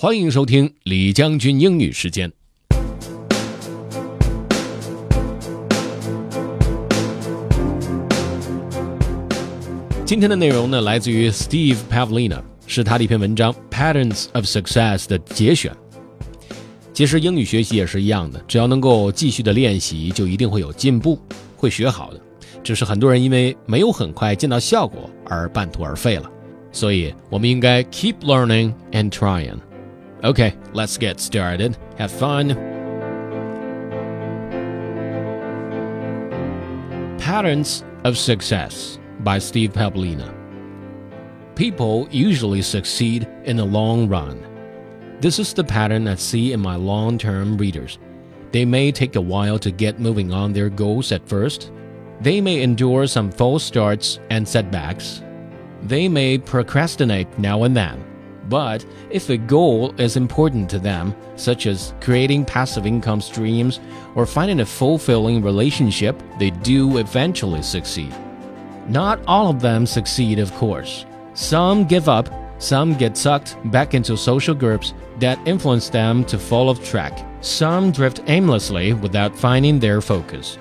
欢迎收听李将军英语时间。今天的内容呢，来自于 Steve Pavlina，是他的一篇文章《Patterns of Success》的节选。其实英语学习也是一样的，只要能够继续的练习，就一定会有进步，会学好的。只是很多人因为没有很快见到效果而半途而废了。所以我们应该 keep learning and trying。Okay, let's get started. Have fun. Patterns of Success by Steve Pavlina. People usually succeed in the long run. This is the pattern I see in my long term readers. They may take a while to get moving on their goals at first. They may endure some false starts and setbacks. They may procrastinate now and then. But if a goal is important to them, such as creating passive income streams or finding a fulfilling relationship, they do eventually succeed. Not all of them succeed, of course. Some give up, some get sucked back into social groups that influence them to fall off track. Some drift aimlessly without finding their focus.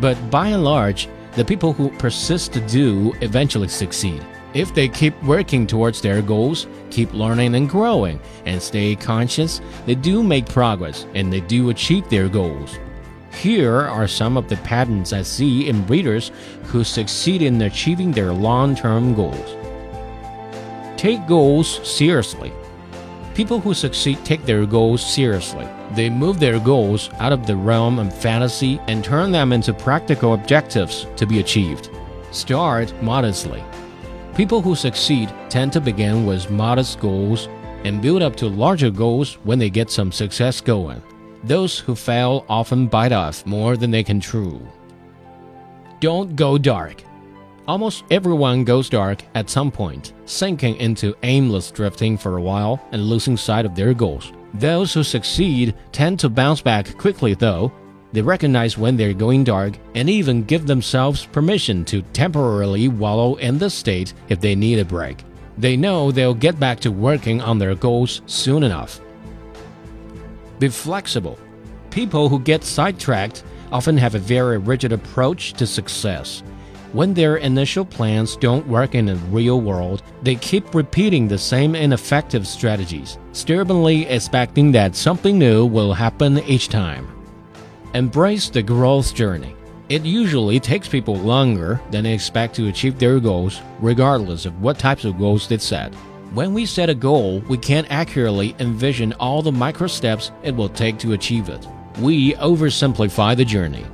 But by and large, the people who persist to do eventually succeed. If they keep working towards their goals, keep learning and growing, and stay conscious, they do make progress and they do achieve their goals. Here are some of the patterns I see in readers who succeed in achieving their long term goals. Take goals seriously. People who succeed take their goals seriously. They move their goals out of the realm of fantasy and turn them into practical objectives to be achieved. Start modestly. People who succeed tend to begin with modest goals and build up to larger goals when they get some success going. Those who fail often bite off more than they can chew. Don't go dark. Almost everyone goes dark at some point, sinking into aimless drifting for a while and losing sight of their goals. Those who succeed tend to bounce back quickly, though. They recognize when they're going dark and even give themselves permission to temporarily wallow in this state if they need a break. They know they'll get back to working on their goals soon enough. Be flexible. People who get sidetracked often have a very rigid approach to success. When their initial plans don't work in the real world, they keep repeating the same ineffective strategies, stubbornly expecting that something new will happen each time. Embrace the growth journey. It usually takes people longer than they expect to achieve their goals, regardless of what types of goals they set. When we set a goal, we can't accurately envision all the micro steps it will take to achieve it. We oversimplify the journey.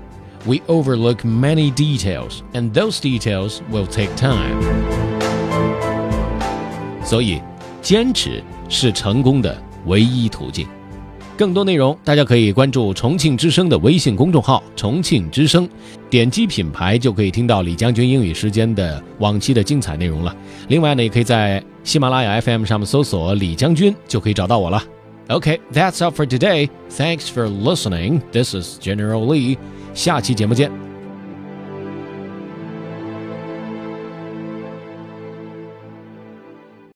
We overlook many details, and those details will take time. 所以，坚持是成功的唯一途径。 更多内容，大家可以关注重庆之声的微信公众号“重庆之声”，点击品牌就可以听到李将军英语时间的往期的精彩内容了。另外呢，也可以在喜马拉雅 FM 上面搜索“李将军”，就可以找到我了。OK，that's all for today. Thanks for listening. This is General Lee. 下期节目见。